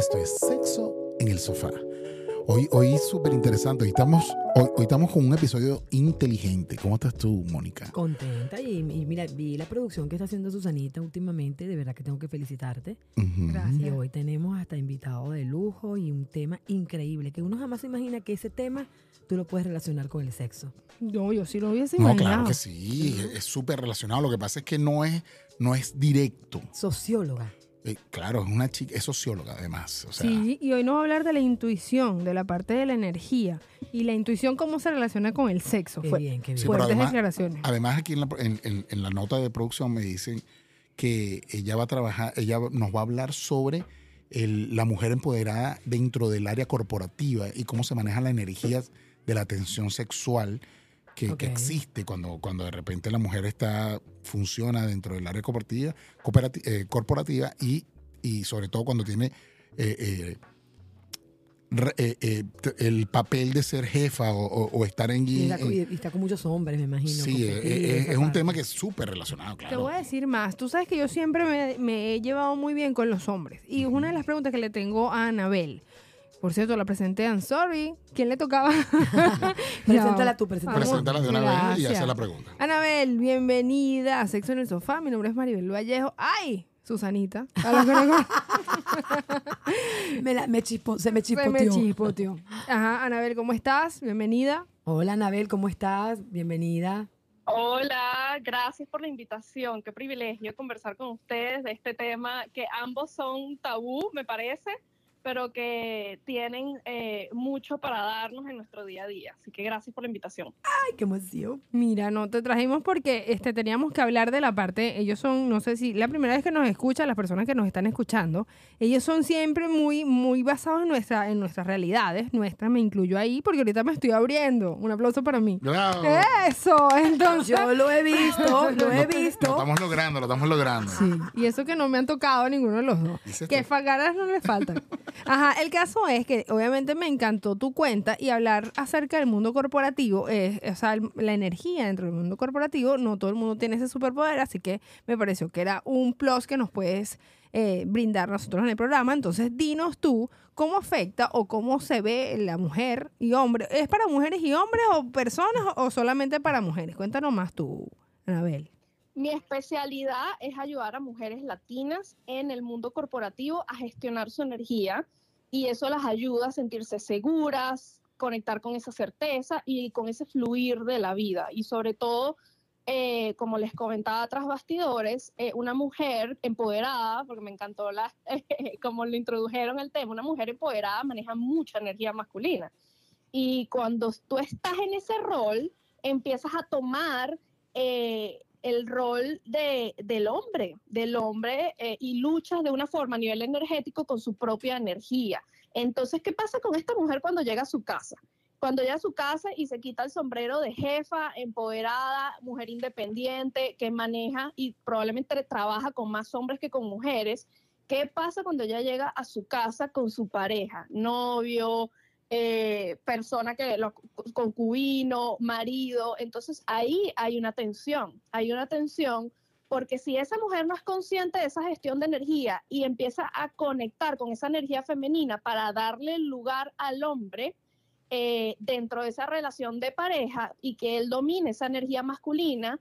esto es Sexo en el Sofá. Hoy, hoy súper interesante. Hoy estamos, hoy, hoy estamos con un episodio inteligente. ¿Cómo estás tú, Mónica? Contenta y, y mira, vi la producción que está haciendo Susanita últimamente, de verdad que tengo que felicitarte. Ujú. Y hoy tenemos hasta invitado de lujo y un tema increíble, que uno jamás se imagina que ese tema tú lo puedes relacionar con el sexo. No, yo sí lo hubiese No, imaginado. claro que sí. Es- Es súper relacionado. Lo que pasa es que no es, no es directo. Socióloga. Eh, claro, es una chica, es socióloga además. O sea, Sí, y hoy nos va a hablar de la intuición, de la parte de la energía. Y la intuición, cómo se relaciona con el sexo. Qué bien, qué bien. Sí, Fuertes además- declaraciones. Además, aquí en la, en- en- en la nota de producción me dicen que ella va a trabajar, ella nos va a hablar sobre el- la mujer empoderada dentro del área corporativa y cómo se maneja la energía de la tensión sexual que, existe cuando, cuando de repente la mujer está funciona dentro del área corporativa, cooperati- eh, corporativa y, y sobre todo cuando tiene eh, eh, el papel de ser jefa o, o- o estar en, Y está, en- y está con muchos hombres, me imagino. Sí, es un tema que es súper relacionado, Te claro. voy a decir más. Tú sabes que yo siempre me, me he llevado muy bien con los hombres. Y una de las preguntas que le tengo a Anabel. Por cierto, la presenté I'm sorry. ¿Quién le tocaba? Preséntala tú, preséntala. Preséntala de una vez y hacer la pregunta. Anabel, bienvenida a Sexo en el Sofá. Mi nombre es Maribel Vallejo. ¡Ay! Susanita. A los que Me la- me chispo- se me Se me chispoteó. chispoteó. Ajá, Anabel, ¿cómo estás? Bienvenida. Hola, Anabel, ¿cómo estás? Bienvenida. Hola, gracias por la invitación. Qué privilegio conversar con ustedes de este tema que ambos son tabú, me parece, pero que tienen eh, mucho para darnos en nuestro día a día. Así que gracias por la invitación. Ay, qué emoción. Mira, no te trajimos porque este, teníamos que hablar de la parte, ellos son, no sé si la primera vez que nos escuchan, las personas que nos están escuchando, ellos son siempre muy, muy basados en, nuestra, en nuestras realidades, nuestras, me incluyo ahí, porque ahorita me estoy abriendo. Un aplauso para mí. Bravo. Eso, entonces... Yo lo he visto, lo he Lo visto. estamos logrando, lo estamos logrando. Sí, y eso que no me han tocado a ninguno de los dos. Que fagaras no le faltan. Ajá, el caso es que obviamente me encantó tu cuenta y hablar acerca del mundo corporativo, es, o sea, la energía dentro del mundo corporativo, no todo el mundo tiene ese superpoder, así que me pareció que era un plus que nos puedes eh, brindar nosotros en el programa. Entonces, dinos tú cómo afecta o cómo se ve la mujer y hombre. ¿Es para mujeres y hombres o personas o solamente para mujeres? Cuéntanos más tú, Anabel. Mi especialidad es ayudar a mujeres latinas en el mundo corporativo a gestionar su energía y eso las ayuda a sentirse seguras, conectar con esa certeza y con ese fluir de la vida. Y sobre todo, eh, como les comentaba tras bastidores, eh, una mujer empoderada, porque me encantó la, como lo introdujeron el tema, una mujer empoderada maneja mucha energía masculina. Y cuando tú estás en ese rol, empiezas a tomar eh, el rol de, del hombre, del hombre, eh, y luchas de una forma a nivel energético con su propia energía. Entonces, ¿qué pasa con esta mujer cuando llega a su casa? Cuando llega a su casa y se quita el sombrero de jefa, empoderada, mujer independiente, que maneja y probablemente trabaja con más hombres que con mujeres, ¿qué pasa cuando ella llega a su casa con su pareja, novio, eh, persona que lo, concubino, marido. Entonces ahí hay una tensión, hay una tensión porque si esa mujer no es consciente de esa gestión de energía y empieza a conectar con esa energía femenina para darle lugar al hombre eh, dentro de esa relación de pareja y que él domine esa energía masculina,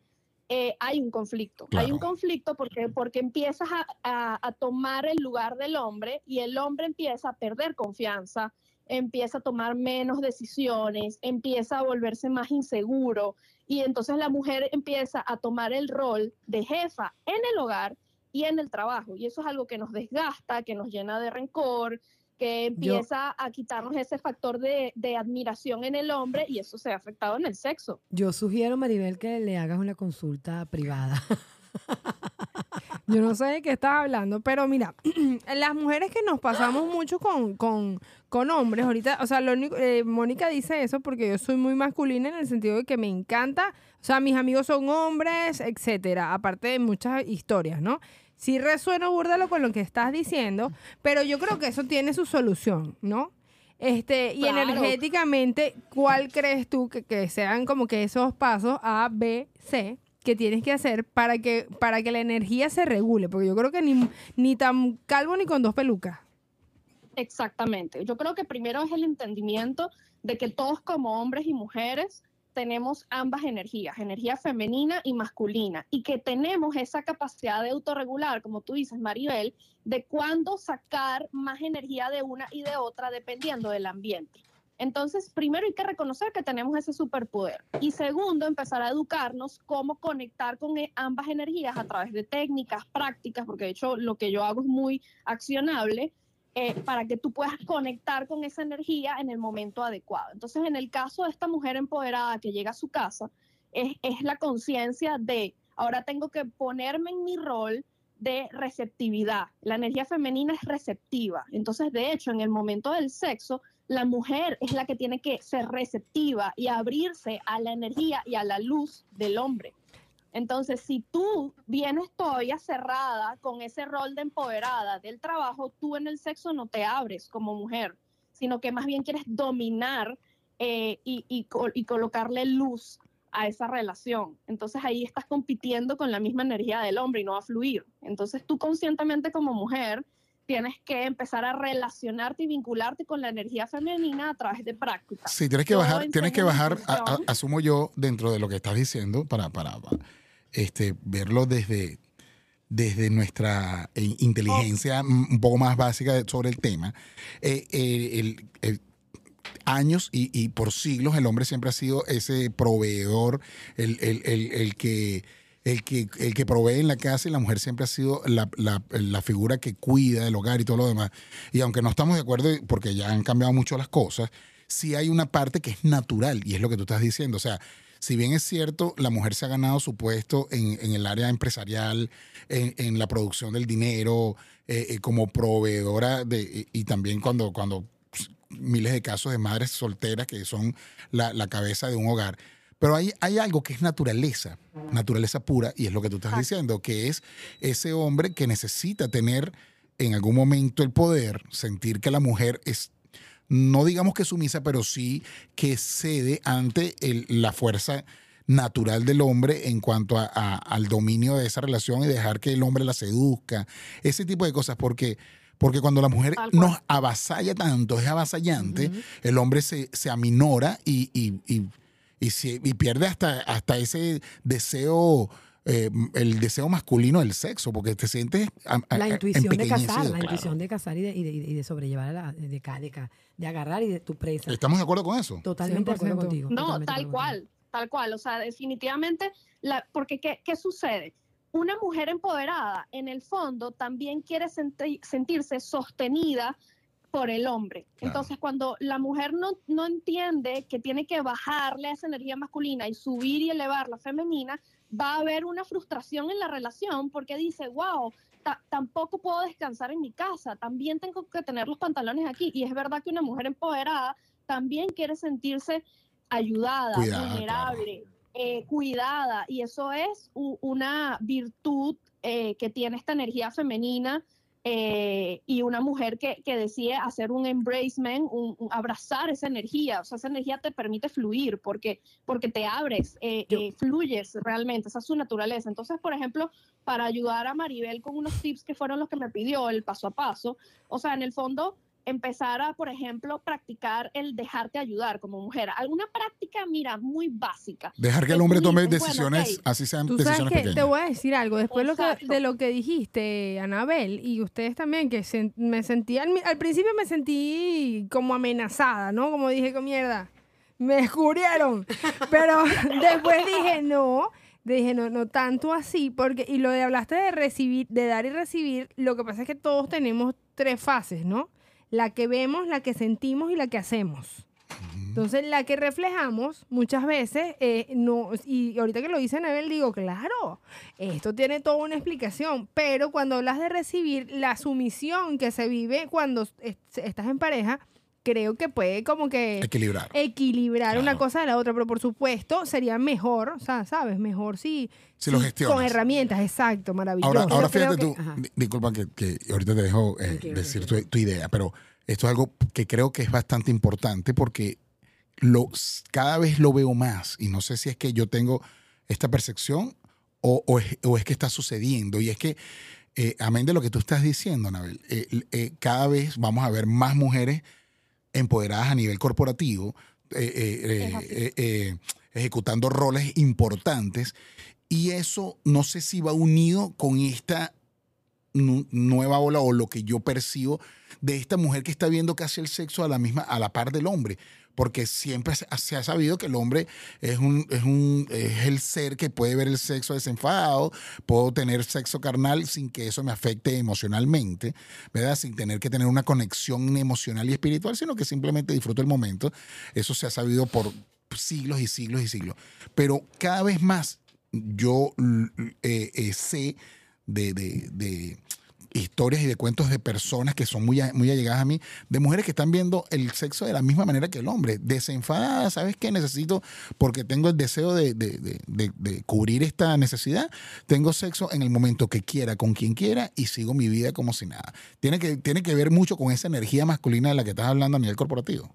eh, hay un conflicto. Hay un conflicto porque, porque empiezas a, a- a tomar el lugar del hombre y el hombre empieza a perder confianza, empieza a tomar menos decisiones, empieza a volverse más inseguro y entonces la mujer empieza a tomar el rol de jefa en el hogar y en el trabajo. Y eso es algo que nos desgasta, que nos llena de rencor, que empieza a quitarnos ese factor de, de admiración en el hombre y eso se ha afectado en el sexo. Yo sugiero, Maribel, que le hagas una consulta privada. Yo no sé de qué estás hablando, pero mira, las mujeres que nos pasamos mucho con, con, con hombres, ahorita, o sea, lo único, eh, Mónica dice eso porque yo soy muy masculina en el sentido de que me encanta, o sea, mis amigos son hombres, etcétera, aparte de muchas historias, ¿no? Sí resueno búrdalo con lo que estás diciendo, pero yo creo que eso tiene su solución, ¿no? Este, y Claro. energéticamente, ¿cuál crees tú que, que sean como que esos pasos A, B, C que tienes que hacer para que, para que la energía se regule? Porque yo creo que ni, ni tan calvo ni con dos pelucas. Exactamente. Yo creo que primero es el entendimiento de que todos como hombres y mujeres tenemos ambas energías, energía femenina y masculina, y que tenemos esa capacidad de autorregular, como tú dices, Maribel, de cuándo sacar más energía de una y de otra dependiendo del ambiente. Entonces, primero hay que reconocer que tenemos ese superpoder. Y segundo, empezar a educarnos cómo conectar con e, ambas energías a través de técnicas, prácticas, porque de hecho lo que yo hago es muy accionable, eh, para que tú puedas conectar con esa energía en el momento adecuado. Entonces, en el caso de esta mujer empoderada que llega a su casa, es, es la conciencia de, ahora tengo que ponerme en mi rol de receptividad. La energía femenina es receptiva. Entonces, de hecho, en el momento del sexo, la mujer es la que tiene que ser receptiva y abrirse a la energía y a la luz del hombre. Entonces, si tú vienes todavía cerrada con ese rol de empoderada del trabajo, tú en el sexo no te abres como mujer, sino que más bien quieres dominar eh, y, y, y, colocarle luz a esa relación. Entonces ahí estás compitiendo con la misma energía del hombre y no va a fluir. Entonces tú conscientemente como mujer tienes que empezar a relacionarte y vincularte con la energía femenina a través de prácticas. Sí, tienes que bajar, tienes que bajar, a, a, asumo yo, dentro de lo que estás diciendo, para, para, para este, verlo desde, desde nuestra eh, inteligencia un poco más básica sobre el tema. Eh, eh, el, el, años y, y, por siglos el hombre siempre ha sido ese proveedor, el, el que el que, el que provee en la casa y la mujer siempre ha sido la, la, la, figura que cuida del hogar y todo lo demás. Y aunque no estamos de acuerdo, porque ya han cambiado mucho las cosas, sí hay una parte que es natural y es lo que tú estás diciendo. O sea, si bien es cierto, la mujer se ha ganado su puesto en, en el área empresarial, en, en, la producción del dinero, eh, eh, como proveedora de, y también cuando, cuando miles de casos de madres solteras que son la, la cabeza de un hogar pero hay, hay algo que es naturaleza, naturaleza pura, y es lo que tú estás diciendo, que es ese hombre que necesita tener en algún momento el poder, sentir que la mujer es, no digamos que sumisa, pero sí que cede ante el, la fuerza natural del hombre en cuanto a, a, al dominio de esa relación y dejar que el hombre la seduzca, ese tipo de cosas, porque... Porque cuando la mujer nos avasalla tanto, es avasallante, uh -huh. el hombre se, se aminora y, y, y y, si, y pierde hasta, hasta ese deseo. Eh, el deseo masculino del sexo, porque te sientes a, a, la intuición de cazar, la claro. intuición de cazar y de, y de, y de sobrellevar, la, de, de, de, agarrar y de tu presa. ¿Estamos de acuerdo con eso? Totalmente de acuerdo contigo. No, tal cual, tal cual. O sea, definitivamente, la, porque ¿qué, ¿qué sucede? Una mujer empoderada, en el fondo, también quiere senti sentirse sostenida por el hombre. Claro. Entonces, cuando la mujer no, no entiende que tiene que bajarle esa energía masculina y subir y elevar la femenina, va a haber una frustración en la relación porque dice, wow, tampoco puedo descansar en mi casa, también tengo que tener los pantalones aquí. Y es verdad que una mujer empoderada también quiere sentirse ayudada, cuidada, vulnerable, claro. eh, cuidada. Y eso es una virtud eh, que tiene esta energía femenina eh, y una mujer que, que, decide hacer un embracement, un, un, abrazar esa energía, o sea, esa energía te permite fluir porque, porque te abres, eh, eh, fluyes realmente, esa es su naturaleza. Entonces, por ejemplo, para ayudar a Maribel con unos tips que fueron los que me pidió, el paso a paso, o sea, en el fondo empezar a, por ejemplo, practicar el dejarte ayudar como mujer. Alguna práctica, mira, muy básica. Dejar que el hombre tome decisiones, bueno, okay. así sean ¿Tú decisiones sabes que pequeñas. Te voy a decir algo, después lo que, de lo que dijiste, Anabel, y ustedes también, que se, me sentí, al, al, principio me sentí como amenazada, ¿no? Como dije, con mierda, me descubrieron. Pero después dije, no dije, no, no tanto así, porque, y lo de hablaste de recibir, de dar y recibir, lo que pasa es que todos tenemos tres fases, ¿no? La que vemos, la que sentimos y la que hacemos. Entonces, la que reflejamos muchas veces, eh, no, y ahorita que lo dice Anabel, digo, claro, esto tiene toda una explicación, pero cuando hablas de recibir, la sumisión que se vive cuando estás en pareja, creo que puede como que equilibrar, equilibrar claro. una cosa de la otra, pero por supuesto sería mejor, o sea, sabes, mejor si, si lo gestionas. Con herramientas, exacto, maravilloso. Ahora, ahora fíjate que, tú, disculpa que, que, ahorita te dejo eh, decir tu, tu, idea, pero esto es algo que creo que es bastante importante porque lo, cada vez lo veo más y no sé si es que yo tengo esta percepción o, o, es, o es que está sucediendo y es que eh, amén de lo que tú estás diciendo, Anabel, eh, eh, cada vez vamos a ver más mujeres empoderadas a nivel corporativo, eh, eh, eh, ejecutando roles importantes. Y eso no sé si va unido con esta nu- nueva ola o lo que yo percibo de esta mujer que está viendo casi el sexo a la misma, a la par del hombre. Porque siempre se ha sabido que el hombre es un, es un, es el ser que puede ver el sexo desenfadado, puedo tener sexo carnal sin que eso me afecte emocionalmente, ¿verdad? Sin tener que tener una conexión emocional y espiritual, sino que simplemente disfruto el momento. Eso se ha sabido por siglos y siglos y siglos. Pero cada vez más yo eh, eh, sé de, de- de historias y de cuentos de personas que son muy, muy allegadas a mí, de mujeres que están viendo el sexo de la misma manera que el hombre, desenfadadas, ¿sabes qué? Necesito, porque tengo el deseo de, de- de- de- de cubrir esta necesidad, tengo sexo en el momento que quiera, con quien quiera, y sigo mi vida como si nada. Tiene que, tiene que ver mucho con esa energía masculina de la que estás hablando a nivel corporativo.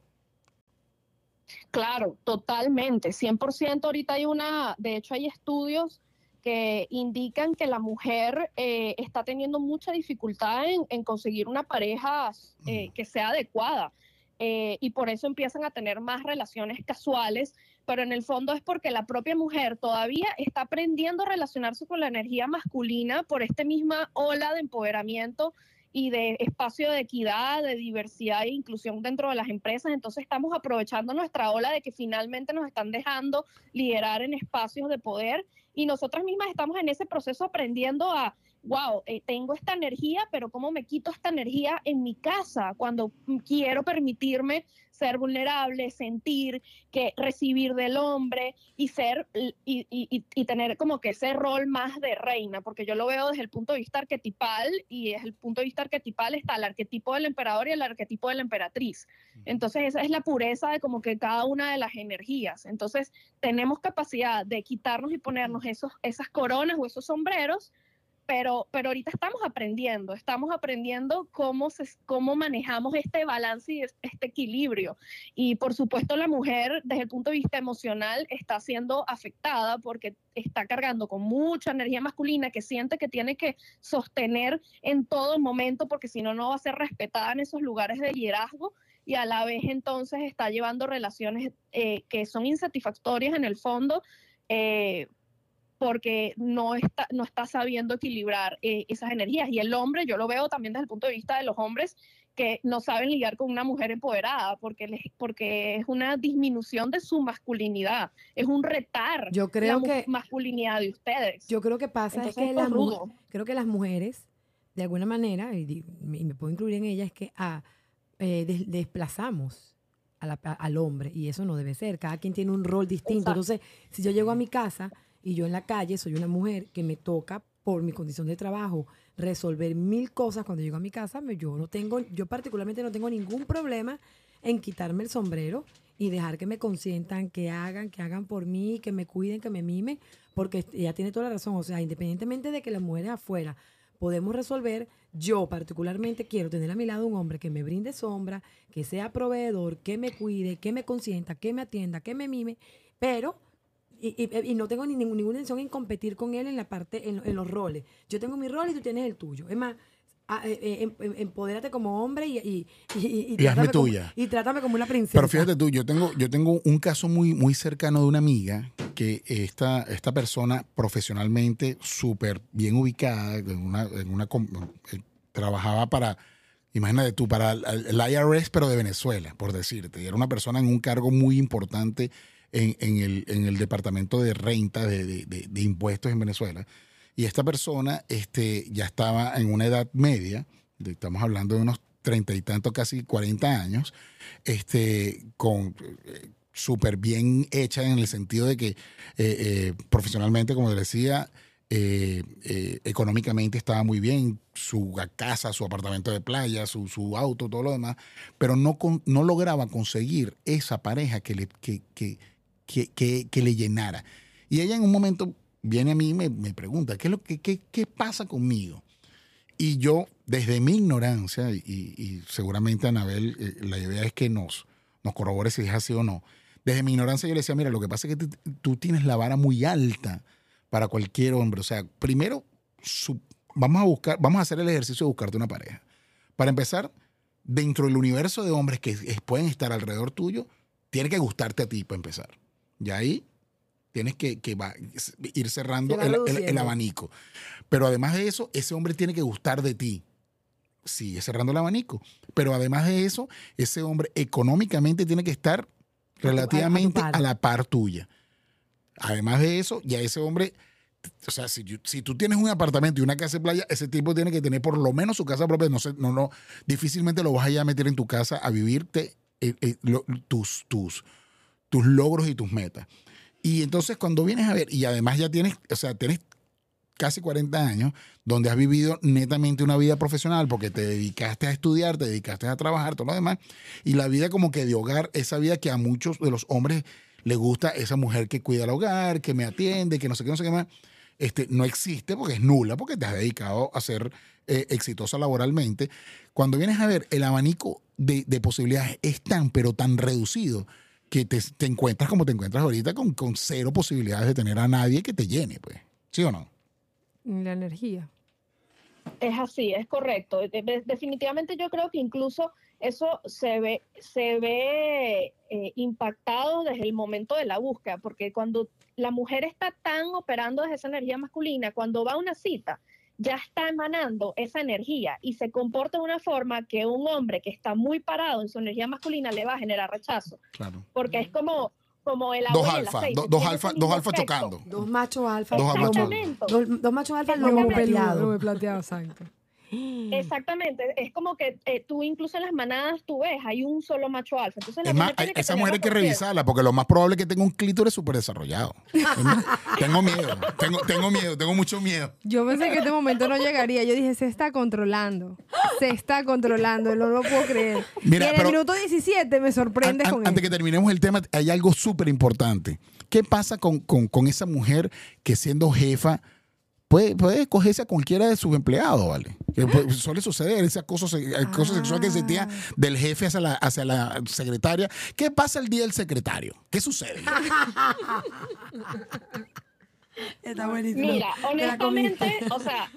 Claro, totalmente, 100%. Ahorita hay una, de hecho hay estudios que indican que la mujer eh, está teniendo mucha dificultad en, en conseguir una pareja eh, que sea adecuada. eh, y por eso empiezan a tener más relaciones casuales, pero en el fondo es porque la propia mujer todavía está aprendiendo a relacionarse con la energía masculina por esta misma ola de empoderamiento y de espacio de equidad, de diversidad e inclusión dentro de las empresas. Entonces estamos aprovechando nuestra ola de que finalmente nos están dejando liderar en espacios de poder y nosotras mismas estamos en ese proceso aprendiendo a, wow, eh, tengo esta energía, pero ¿cómo me quito esta energía en mi casa cuando quiero permitirme ser vulnerable, sentir que recibir del hombre y ser y, y- y- y tener como que ese rol más de reina, porque yo lo veo desde el punto de vista arquetipal y desde el punto de vista arquetipal está el arquetipo del emperador y el arquetipo de la emperatriz. Entonces esa es la pureza de como que cada una de las energías. Entonces tenemos capacidad de quitarnos y ponernos esos, esas coronas o esos sombreros pero, pero ahorita estamos aprendiendo, estamos aprendiendo cómo, cómo manejamos este balance y es- este equilibrio. Y por supuesto la mujer desde el punto de vista emocional está siendo afectada porque está cargando con mucha energía masculina que siente que tiene que sostener en todo momento porque si no, no va a ser respetada en esos lugares de liderazgo y a la vez entonces está llevando relaciones eh, que son insatisfactorias en el fondo. eh, porque no está, no está sabiendo equilibrar eh, esas energías. Y el hombre, yo lo veo también desde el punto de vista de los hombres que no saben lidiar con una mujer empoderada, porque, les, porque es una disminución de su masculinidad, es un retar Yo creo la que masculinidad de ustedes. yo creo que pasa Entonces es que rudo. creo que las mujeres de alguna manera y, me puedo incluir en ellas es que ah, eh, des- desplazamos a la- a- al hombre y eso no debe ser. Cada quien tiene un rol distinto. Exacto. Entonces, si yo llego a mi casa y yo en la calle soy una mujer que me toca por mi condición de trabajo resolver mil cosas cuando llego a mi casa, yo no tengo, yo particularmente no tengo ningún problema en quitarme el sombrero y dejar que me consientan, que hagan, que hagan por mí, que me cuiden, que me mimen, porque ella tiene toda la razón. O sea, independientemente de que las mujeres afuera podemos resolver, yo particularmente quiero tener a mi lado un hombre que me brinde sombra, que sea proveedor, que me cuide, que me consienta, que me atienda, que me mime, pero y, y- y no tengo ni, ningún- ninguna intención en competir con él en la parte, en, en los roles. Yo tengo mi rol y tú tienes el tuyo. Es más, a- eh, eh, em- em- empodérate como hombre y, y, y, y- como- tuya. y trátame como una princesa. Pero fíjate tú, yo tengo, yo tengo un caso muy, muy cercano de una amiga que esta, esta persona profesionalmente súper bien ubicada, en una, en una eh, trabajaba para, imagínate tú, para el IRS, pero de Venezuela, por decirte. Y era una persona en un cargo muy importante en, en el, en el departamento de renta de, de- de- de impuestos en Venezuela. Y esta persona este, ya estaba en una edad media, estamos hablando de unos treinta y tantos, casi 40 años, este, con eh, súper bien hecha en el sentido de que eh, eh, profesionalmente, como decía, eh, eh, económicamente estaba muy bien, su casa, su apartamento de playa, su, su auto, todo lo demás, pero no, con- no lograba conseguir esa pareja que le, que, que, que, que- que le llenara. Y ella en un momento viene a mí y me, me pregunta, ¿qué, es lo que, qué, qué pasa conmigo? Y yo, desde mi ignorancia, y, y seguramente Anabel, eh, la idea es que nos, nos corrobore si es así o no. Desde mi ignorancia yo le decía, mira, lo que pasa es que tú- tienes la vara muy alta para cualquier hombre. O sea, primero, su- vamos a buscar, vamos a hacer el ejercicio de buscarte una pareja. Para empezar, dentro del universo de hombres que pueden estar alrededor tuyo, tiene que gustarte a ti para empezar. Y ahí tienes que, que va- ir cerrando el, el- el reduciendo. abanico. Pero además de eso, ese hombre tiene que gustar de ti. Sigue cerrando el abanico. Pero además de eso, ese hombre económicamente tiene que estar relativamente a la par tuya. Además de eso, ya ese hombre, o sea, si, tú tienes un apartamento y una casa de playa, ese tipo tiene que tener por lo menos su casa propia. No sé, no, no, difícilmente lo vas a ir a meter en tu casa a vivirte eh, eh, lo- tus, tus, tus logros y tus metas. Y entonces cuando vienes a ver, y además ya tienes, o sea, tienes casi 40 años, donde has vivido netamente una vida profesional, porque te dedicaste a estudiar, te dedicaste a trabajar, todo lo demás, y la vida como que de hogar, esa vida que a muchos de los hombres le gusta, esa mujer que cuida el hogar, que me atiende, que no sé qué, no sé qué más, este, no existe porque es nula, porque te has dedicado a ser eh, exitosa laboralmente. Cuando vienes a ver, el abanico de, de posibilidades es tan, pero tan reducido, que te, te encuentras como te encuentras ahorita con, con cero posibilidades de tener a nadie que te llene, pues. ¿Sí o no? La energía. Es así, es correcto. De- de- definitivamente yo creo que incluso eso se ve, se ve eh, impactado desde el momento de la búsqueda, porque cuando la mujer está tan operando desde esa energía masculina, cuando va a una cita, ya está emanando esa energía y se comporta de una forma que un hombre que está muy parado en su energía masculina le va a generar rechazo, Claro. porque es como, como el Dos alfa, do- dos alfa, dos alfa efecto. chocando. Dos machos alfa. Dos machos alfa. Dos, dos machos alfa plateado, exacto. Exactamente, es como que eh, tú incluso en las manadas tú ves, hay un solo macho alfa. Entonces la Es más, mujer tiene esa mujer hay que revisarla porque lo más probable es que tenga un clítoris súper desarrollado. tengo miedo, tengo, tengo miedo, tengo mucho miedo. Yo pensé que este momento no llegaría. Yo dije, se está controlando. Se está controlando. No lo puedo creer. Mira, y en pero- el minuto 17 me sorprendes An- an- con antes eso. que terminemos el tema, hay algo súper importante. ¿Qué pasa con, con- con esa mujer que siendo jefa puede, puede escogerse a cualquiera de sus empleados, ¿vale? Que pu- suele suceder ese acoso, acoso sexual que se tira del jefe hacia la, hacia la secretaria. ¿Qué pasa el día del secretario? ¿Qué sucede? Está buenísimo. Mira, honestamente, o sea,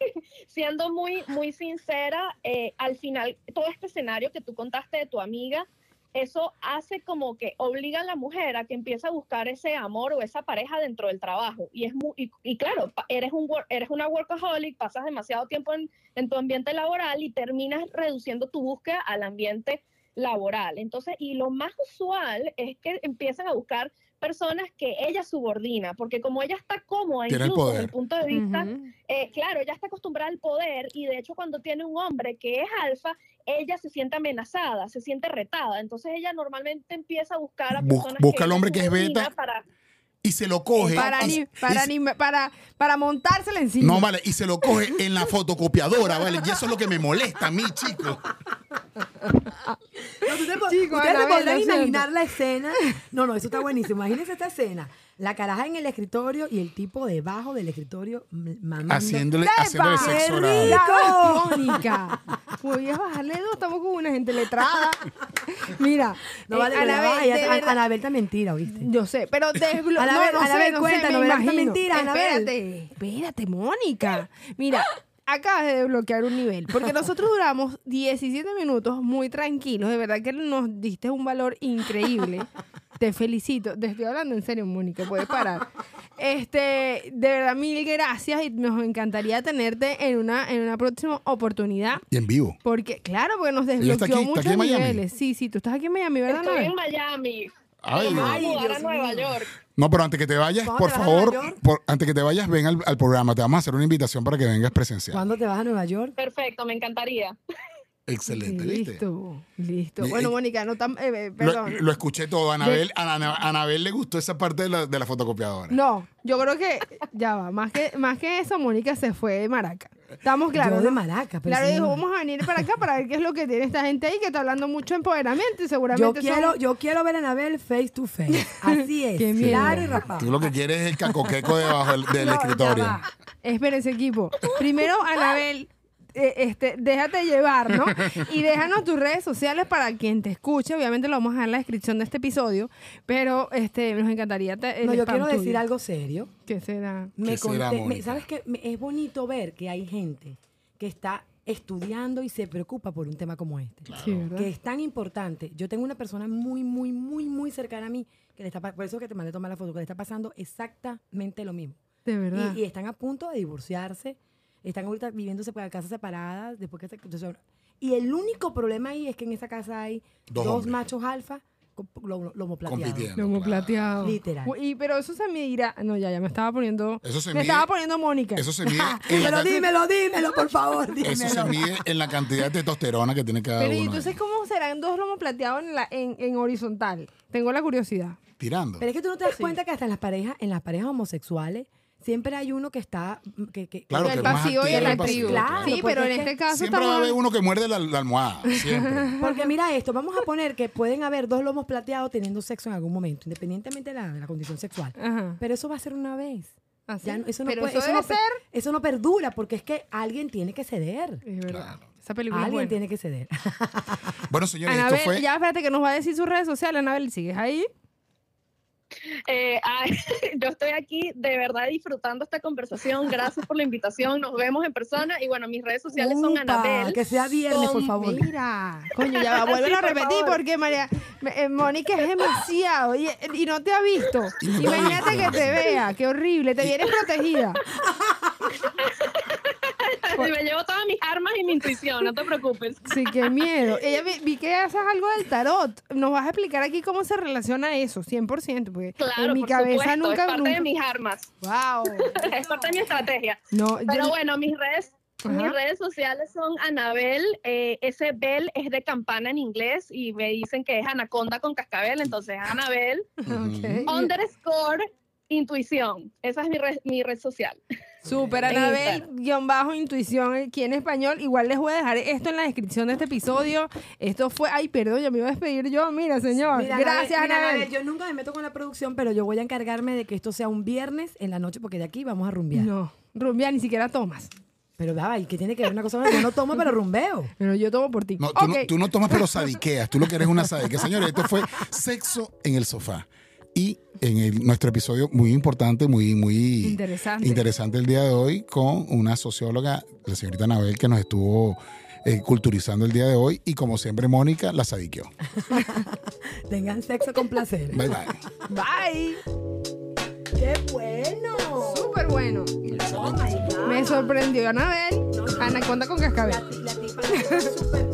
siendo muy, muy sincera, eh, al final, todo este escenario que tú contaste de tu amiga, eso hace como que obliga a la mujer a que empiece a buscar ese amor o esa pareja dentro del trabajo. Y es muy, y, claro, eres, un, eres una workaholic, pasas demasiado tiempo en, en tu ambiente laboral y terminas reduciendo tu búsqueda al ambiente laboral. Entonces, y lo más usual es que empiezan a buscar personas que ella subordina, porque como ella está cómoda, Tiene el incluso poder. desde el punto de vista eh, claro, ella está acostumbrada al poder y de hecho cuando tiene un hombre que es alfa, ella se siente amenazada, se siente retada. Entonces ella normalmente empieza a buscar a Bus- personas busca al hombre que es beta. Para, Y se lo coge. Para, y- ni- y para, se- ni- para, para montársela encima. no, vale, y se lo coge en la fotocopiadora, ¿vale? Y eso es lo que me molesta a mí. No, te Chico, ustedes se Anabel, podrán siento. imaginar la escena. No, no, eso está buenísimo. Imagínense esta escena. La caraja en el escritorio y el tipo debajo del escritorio mamando. Haciéndole, ¡Epa! haciéndole ¡Qué sexo oral. Mónica, podías bajarle dos, estamos con una gente letrada. Mira, No eh, vale, Anabel, de verdad- Anabel está mentira, ¿oíste? Yo sé, pero desblo... Anabel, no, no sé, Anabel, no sé, cuéntanos, me ¿verdad que imagino. mentira, Anabel? Espérate, espérate, Mónica. Mira, acabas de desbloquear un nivel, porque nosotros duramos 17 minutos muy tranquilos, de verdad que nos diste un valor increíble. Te felicito. Te estoy hablando en serio, Mónica, puedes parar. Este, de verdad, mil gracias y nos encantaría tenerte en una, en una próxima oportunidad. Y en vivo. Porque, claro, porque nos desbloqueó muchos aquí en Miami. niveles. Sí, sí, tú estás aquí en Miami, ¿verdad, estoy en Miami. Ay, Ay, a Nueva mío. York. No, pero antes que te vayas, ¿Cuándo por te favor, por- antes que te vayas, ven al, al programa. Te vamos a hacer una invitación para que vengas presencial. ¿Cuándo te vas a Nueva York? Perfecto, me encantaría. Excelente, ¿viste? Listo, listo. Bueno, Mónica, no tan... eh, Lo, perdón. lo escuché todo. Anabel, a Ana- a Anabel le gustó esa parte de la, de la fotocopiadora. No, yo creo que... Ya va, más que, más que eso, Mónica se fue de Maraca. Estamos claros, Yo de. Maraca, pero Claro, sí, dijo, vamos a venir para acá para ver qué es lo que tiene esta gente ahí que está hablando mucho de empoderamiento y Yo seguramente quiero, son- yo quiero ver a Anabel face to face. Así es. Qué claro y raspado. Tú lo que quieres es el cacoqueco debajo del, del No, escritorio. Espérense, equipo. Primero, Anabel, eh, este, déjate llevar, ¿no? Y déjanos tus redes sociales para quien te escuche. Obviamente lo vamos a dejar en la descripción de este episodio, pero este, nos encantaría. te- No, yo quiero decir algo serio. ¿Qué será? Me ¿Qué será, conté- me- Mónica? ¿Sabes qué? Me- Es bonito ver que hay gente que está estudiando y se preocupa por un tema como este. Sí, ¿verdad? Que es tan importante. Yo tengo una persona muy, muy, muy, muy cercana a mí que le está por eso que te mandé a tomar la foto, que le está pasando exactamente lo mismo. De verdad. Y, y están a punto de divorciarse, están ahorita viviéndose para casas separadas, después que se- entonces, y el único problema ahí es que en esa casa hay Dos machos alfa con lomo, lomo plateado. Compitiendo. Lomo claro. plateado. Literal. Y, pero eso se medirá. No, ya, ya me estaba poniendo. Eso se me mide- estaba poniendo Mónica. Eso se mide Pero can- dímelo, dímelo, por favor, dímelo. Eso se mide en la cantidad de testosterona que tiene cada Pero ¿y uno. entonces cómo serán dos lomos plateados en, la, en, en horizontal? Tengo la curiosidad. Tirando. Pero es que tú no te das cuenta que hasta en las parejas, en las parejas homosexuales, siempre hay uno que está que, que- Claro, el que pasivo y el activo. claro. sí, porque pero en este caso Siempre va a estamos... haber uno que muerde la, la almohada. Siempre. Porque mira esto, vamos a poner que pueden haber dos lomos plateados teniendo sexo en algún momento, independientemente de la, de la condición sexual. Ajá. Pero eso va a ser una vez. ¿Así? Ya no- eso no pero puede- eso debe no ser... eso no perdura porque es que alguien tiene que ceder. Es verdad. Claro. Esa película Alguien buena. tiene que ceder. Bueno, señores, Anabel, esto fue. ya espérate que nos va a decir sus redes sociales, Anabel, ¿sigues ahí? Eh, ay, yo estoy aquí de verdad disfrutando esta conversación. Gracias por la invitación. Nos vemos en persona. Y bueno, mis redes sociales son Anabel. Que sea viernes, por favor. Mira, coño, ya va, Sí, a por repetir porque María, eh, Mónica es demasiado y, y no te ha visto. Imagínate que te vea, qué horrible, te vienes protegida. Me llevo todas mis armas y mi intuición, no te preocupes. Sí, qué miedo. Ella vi, vi que haces algo del tarot. Nos vas a explicar aquí cómo se relaciona eso, 100%, porque Claro, en mi por cabeza supuesto, nunca... es parte nunca- de mis armas. Wow. Es parte de mi estrategia. No, Pero yo- bueno, mis redes, Ajá. mis redes sociales son Anabel. eh, ese bell es de campana en inglés y me dicen que es anaconda con cascabel. Entonces, Anabel Ok. underscore intuición. Esa es mi red, mi red social. Super Anabel, guion bajo intuición aquí en español. Igual les voy a dejar esto en la descripción de este episodio. Esto fue, ay, perdón, ya me iba a despedir yo. Mira, señor. Mira, Gracias, Anabel, mira, Anabel. Anabel, yo nunca me meto con la producción, pero yo voy a encargarme de que esto sea un viernes en la noche, porque de aquí vamos a rumbear. No, rumbia ni siquiera tomas. Pero va, ¿y qué tiene que ver una cosa? Yo no tomo, pero rumbeo. Pero yo tomo por ti. No, tú, no, tú no tomas, pero sadiqueas. Tú lo que eres una sadiquea. Señores, esto fue sexo en el sofá. Y en el- nuestro episodio muy importante, muy, muy Interesante. interesante el día de hoy, con una socióloga, la señorita Anabel, que nos estuvo eh, culturizando el día de hoy. Y como siempre, Mónica la sadiqueó. Tengan sexo con placer. Bye bye. Bye. ¡Qué bueno! Súper bueno. Oh my God. Me sorprendió Anabel. Anaconda con cascabel. La, la tipa súper